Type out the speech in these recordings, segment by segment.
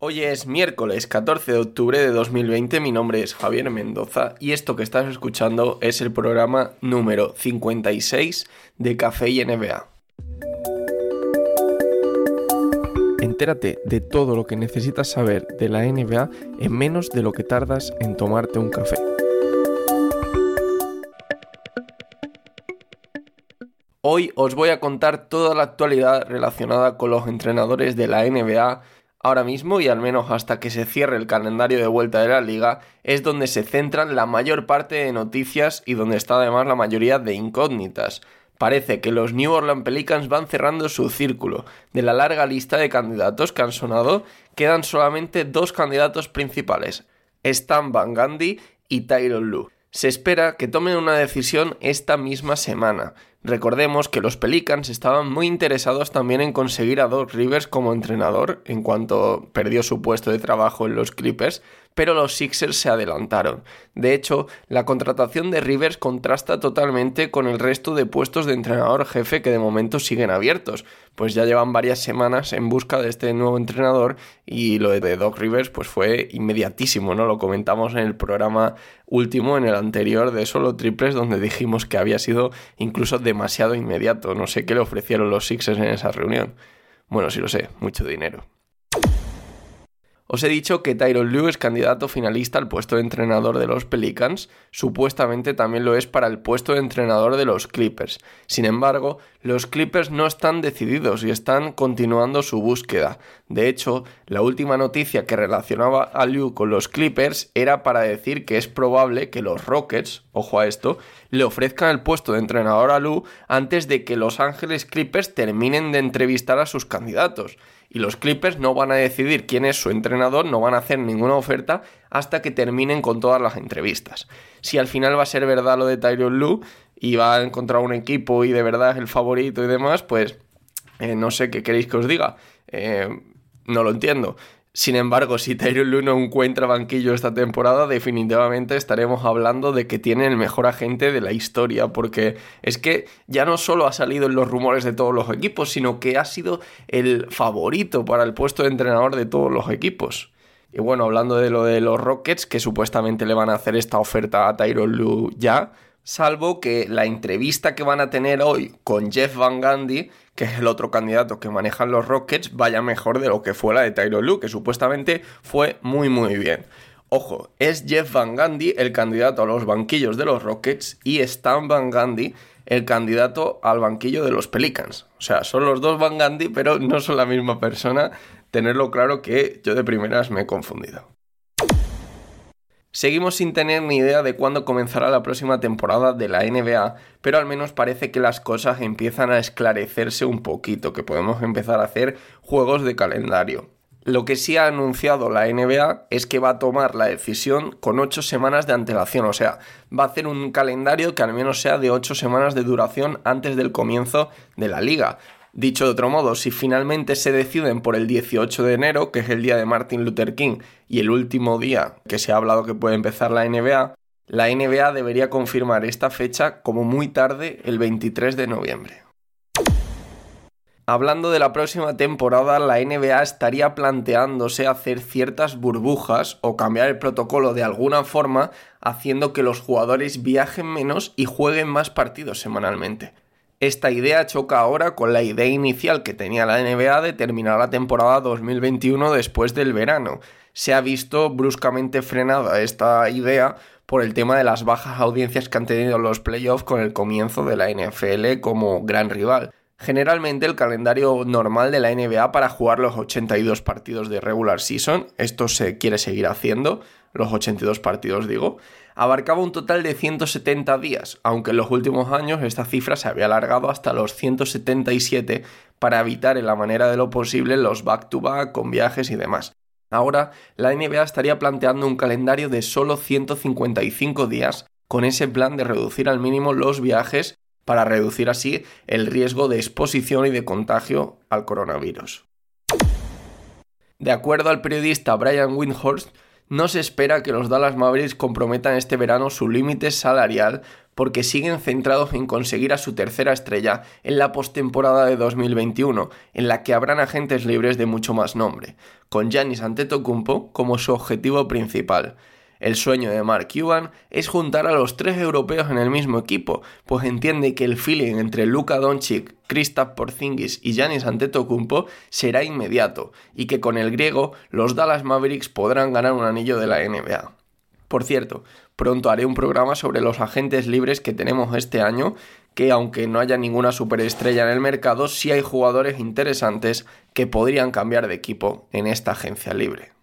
Hoy es miércoles 14 de octubre de 2020, mi nombre es Javier Mendoza y esto que estás escuchando es el programa número 56 de Café y NBA. Entérate de todo lo que necesitas saber de la NBA en menos de lo que tardas en tomarte un café. Hoy os voy a contar toda la actualidad relacionada con los entrenadores de la NBA ahora mismo y al menos hasta que se cierre el calendario de vuelta de la liga es donde se centran la mayor parte de noticias y donde está además la mayoría de incógnitas. Parece que los New Orleans Pelicans van cerrando su círculo. De la larga lista de candidatos que han sonado, quedan solamente dos candidatos principales, Stan Van Gundy y Tyron Lue. Se espera que tomen una decisión esta misma semana. Recordemos que los Pelicans estaban muy interesados también en conseguir a Doc Rivers como entrenador en cuanto perdió su puesto de trabajo en los Clippers, pero los Sixers se adelantaron. De hecho, la contratación de Rivers contrasta totalmente con el resto de puestos de entrenador jefe que de momento siguen abiertos, pues ya llevan varias semanas en busca de este nuevo entrenador y lo de Doc Rivers pues fue inmediatísimo, ¿no? Lo comentamos en el programa último, en el anterior de Solo Triples, donde dijimos que había sido incluso demasiado inmediato. No sé qué le ofrecieron los Sixers en esa reunión. Bueno, sí lo sé, mucho dinero. Os he dicho que Tyron Lue es candidato finalista al puesto de entrenador de los Pelicans, supuestamente también lo es para el puesto de entrenador de los Clippers. Sin embargo, los Clippers no están decididos y están continuando su búsqueda. De hecho, la última noticia que relacionaba a Lue con los Clippers era para decir que es probable que los Rockets, ojo a esto, le ofrezcan el puesto de entrenador a Lue antes de que Los Ángeles Clippers terminen de entrevistar a sus candidatos y los Clippers no van a decidir quién es su entrenador, no van a hacer ninguna oferta hasta que terminen con todas las entrevistas. Si al final va a ser verdad lo de Tyron Lue y va a encontrar un equipo y de verdad es el favorito y demás, pues eh, no sé qué queréis que os diga. Eh, no lo entiendo. Sin embargo, si Tyron Lue no encuentra banquillo esta temporada, definitivamente estaremos hablando de que tiene el mejor agente de la historia, porque es que ya no solo ha salido en los rumores de todos los equipos, sino que ha sido el favorito para el puesto de entrenador de todos los equipos. Y bueno, hablando de lo de los Rockets, que supuestamente le van a hacer esta oferta a Tyron Lue ya, salvo que la entrevista que van a tener hoy con Jeff Van Gundy, que es el otro candidato que manejan los Rockets, vaya mejor de lo que fue la de Tyron Lue, que supuestamente fue muy muy bien. Ojo, es Jeff Van Gundy el candidato a los banquillos de los Rockets y Stan Van Gundy el candidato al banquillo de los Pelicans. O sea, son los dos Van Gundy, pero no son la misma persona. Tenerlo claro que yo de primeras me he confundido. Seguimos sin tener ni idea de cuándo comenzará la próxima temporada de la NBA, pero al menos parece que las cosas empiezan a esclarecerse un poquito, que podemos empezar a hacer juegos de calendario. Lo que sí ha anunciado la NBA es que va a tomar la decisión con 8 semanas de antelación, o sea, va a hacer un calendario que al menos sea de 8 semanas de duración antes del comienzo de la liga. Dicho de otro modo, si finalmente se deciden por el 18 de enero, que es el día de Martin Luther King, y el último día que se ha hablado que puede empezar la NBA, la NBA debería confirmar esta fecha como muy tarde el 23 de noviembre. Hablando de la próxima temporada, la NBA estaría planteándose hacer ciertas burbujas o cambiar el protocolo de alguna forma, haciendo que los jugadores viajen menos y jueguen más partidos semanalmente. Esta idea choca ahora con la idea inicial que tenía la NBA de terminar la temporada 2021 después del verano. Se ha visto bruscamente frenada esta idea por el tema de las bajas audiencias que han tenido los playoffs con el comienzo de la NFL como gran rival. Generalmente el calendario normal de la NBA para jugar los 82 partidos de regular season, esto se quiere seguir haciendo, los 82 partidos digo, abarcaba un total de 170 días, aunque en los últimos años esta cifra se había alargado hasta los 177 para evitar en la manera de lo posible los back-to-back con viajes y demás. Ahora, la NBA estaría planteando un calendario de solo 155 días con ese plan de reducir al mínimo los viajes para reducir así el riesgo de exposición y de contagio al coronavirus. De acuerdo al periodista Brian Windhorst, no se espera que los Dallas Mavericks comprometan este verano su límite salarial porque siguen centrados en conseguir a su tercera estrella en la postemporada de 2021, en la que habrán agentes libres de mucho más nombre, con Giannis Antetokounmpo como su objetivo principal. El sueño de Mark Cuban es juntar a los tres europeos en el mismo equipo, pues entiende que el feeling entre Luka Doncic, Kristaps Porzingis y Giannis Antetokounmpo será inmediato y que con el griego los Dallas Mavericks podrán ganar un anillo de la NBA. Por cierto, pronto haré un programa sobre los agentes libres que tenemos este año, que aunque no haya ninguna superestrella en el mercado, sí hay jugadores interesantes que podrían cambiar de equipo en esta agencia libre.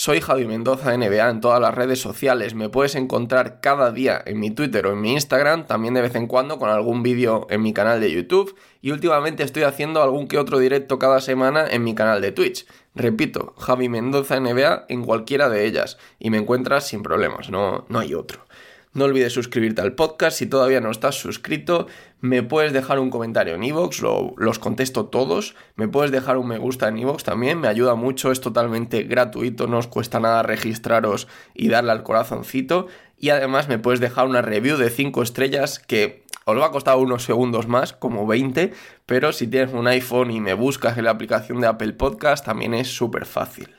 Soy Javi Mendoza NBA en todas las redes sociales. Me puedes encontrar cada día en mi Twitter o en mi Instagram, también de vez en cuando con algún vídeo en mi canal de YouTube y últimamente estoy haciendo algún que otro directo cada semana en mi canal de Twitch. Repito, Javi Mendoza NBA en cualquiera de ellas y me encuentras sin problemas, no, no hay otro. No olvides suscribirte al podcast si todavía no estás suscrito. Me puedes dejar un comentario en iVoox, los contesto todos. Me puedes dejar un me gusta en iVoox también, me ayuda mucho, es totalmente gratuito, no os cuesta nada registraros y darle al corazoncito. Y además me puedes dejar una review de 5 estrellas que os va a costar unos segundos más, como 20, pero si tienes un iPhone y me buscas en la aplicación de Apple Podcast también es súper fácil.